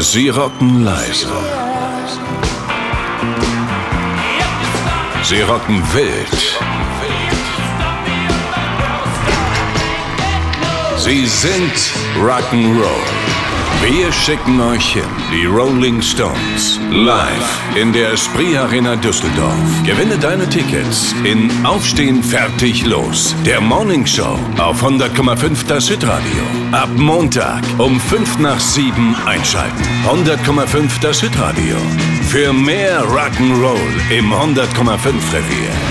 Sie rocken leise. Sie rocken wild. Sie sind Rock'n'Roll. Wir schicken euch hin, die Rolling Stones, live in der Esprit Arena Düsseldorf. Gewinne deine Tickets in Aufstehen, Fertig, Los, der Morning Show auf 100,5 das Hitradio. Ab Montag um 5 nach 7 einschalten. 100,5 das Hitradio. Für mehr Rock'n'Roll im 100,5 Revier.